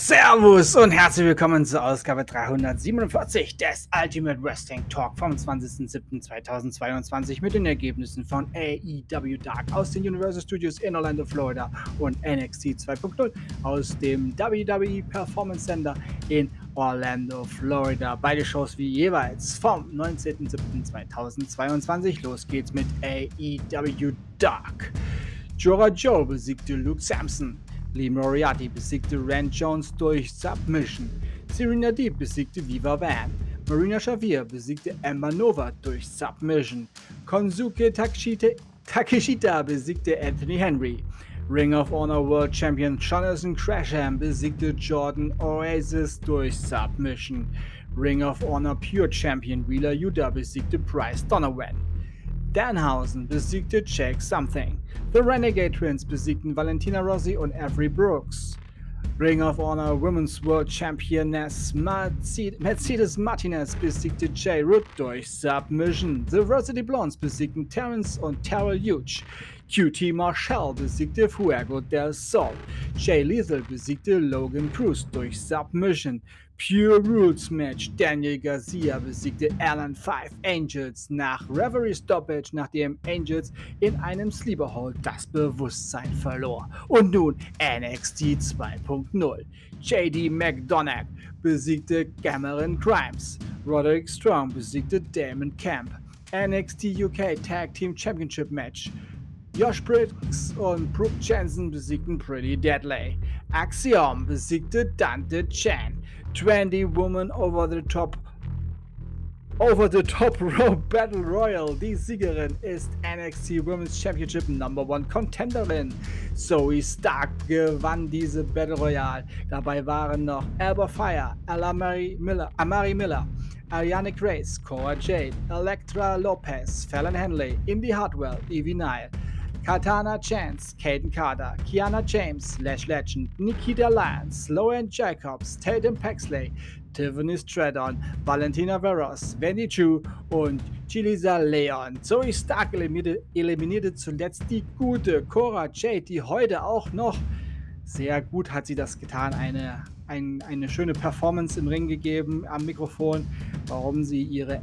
Servus und herzlich willkommen zur Ausgabe 347 des Ultimate Wrestling Talk vom 20.07.2022 mit den Ergebnissen von AEW Dark aus den Universal Studios in Orlando, Florida und NXT 2.0 aus dem WWE Performance Center in Orlando, Florida. Beide Shows wie jeweils vom 19.07.2022. Los geht's mit AEW Dark. Jora Joe besiegte Luke Sampson. Lee Moriarty besiegte Rand Jones durch Submission. Serena Deep besiegte Viva Van. Marina Xavier besiegte Emma Nova durch Submission. Konsuke Takeshita, Takeshita besiegte Anthony Henry. Ring of Honor World Champion Jonathan Crasham besiegte Jordan Oasis durch Submission. Ring of Honor Pure Champion Wheeler Yuta besiegte Bryce Donovan. Danhausen besiegte Jake Something. The Renegade Twins besiegten Valentina Rossi und Avery Brooks. Ring of Honor Women's World Championess Mercedes Martinez besiegte Jay Root durch Submission. The Varsity Blondes besiegten Terrence und Terrell Huge. QT Marshall besiegte Fuego del Sol. Jay Lethal besiegte Logan Cruz durch Submission. Pure Rules Match. Daniel Garcia besiegte Alan Five Angels nach Reverie Stoppage, nachdem Angels in einem Sleeper Hold das Bewusstsein verlor. Und nun NXT 2.0. JD McDonagh besiegte Cameron Grimes. Roderick Strong besiegte Damon Camp. NXT UK Tag Team Championship Match. Josh Briggs und Brooke Jensen besiegten Pretty Deadly. Axiom besiegte Dante Chan. 20 Woman Over the Top Over the Top Rope Battle Royal. Die Siegerin ist NXT Women's Championship Number One Contenderin. Zoe Stark gewann diese Battle Royale. Dabei waren noch Alba Fire, Amari Miller, Amari Miller, Ariane Grace, Cora Jade, Electra Lopez, Fallon Henley, Indy Hartwell, Evie Nile. Katana Chance, Caden Carter, Kiana James, Lash Legend, Nikita Lance, Lauren Jacobs, Tatum Paxley, Tiffany Stratton, Valentina Veros, Wendy Chu und Chilisa Leon. Zoe Stark eliminierte, eliminierte zuletzt die gute Cora Jade, die heute auch noch sehr gut hat sie das getan. Eine, ein, eine schöne Performance im Ring gegeben am Mikrofon, warum sie ihre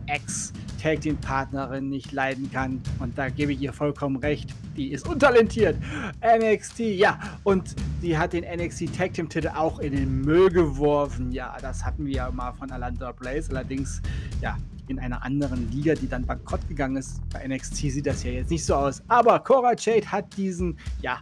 Ex-Tag Team-Partnerin nicht leiden kann. Und da gebe ich ihr vollkommen recht. Die ist untalentiert. NXT, ja. Und die hat den NXT Tag Team-Titel auch in den Müll geworfen. Ja, das hatten wir ja mal von Alanda Blaze. Allerdings, ja, in einer anderen Liga, die dann bankrott gegangen ist. Bei NXT sieht das ja jetzt nicht so aus. Aber Cora Jade hat diesen, ja,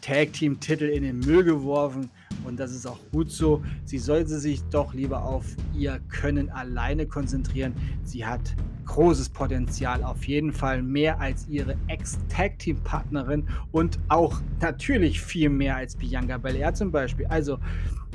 Tag Team Titel in den Müll geworfen und das ist auch gut so. Sie sollte sich doch lieber auf ihr Können alleine konzentrieren. Sie hat großes Potenzial, auf jeden Fall mehr als ihre Ex-Tag Team Partnerin und auch natürlich viel mehr als Bianca Belair zum Beispiel. Also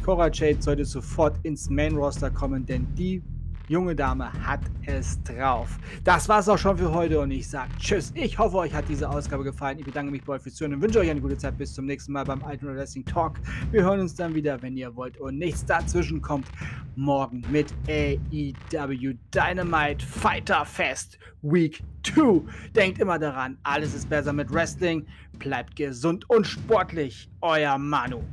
Cora Jade sollte sofort ins Main Roster kommen, denn die junge Dame hat es drauf. Das war's auch schon für heute und ich sage Tschüss. Ich hoffe, euch hat diese Ausgabe gefallen. Ich bedanke mich bei euch fürs Zuhören und wünsche euch eine gute Zeit. Bis zum nächsten Mal beim Ultimate Wrestling Talk. Wir hören uns dann wieder, wenn ihr wollt und nichts dazwischen kommt. Morgen mit AEW Dynamite Fighter Fest Week 2. Denkt immer daran, alles ist besser mit Wrestling. Bleibt gesund und sportlich. Euer Manu.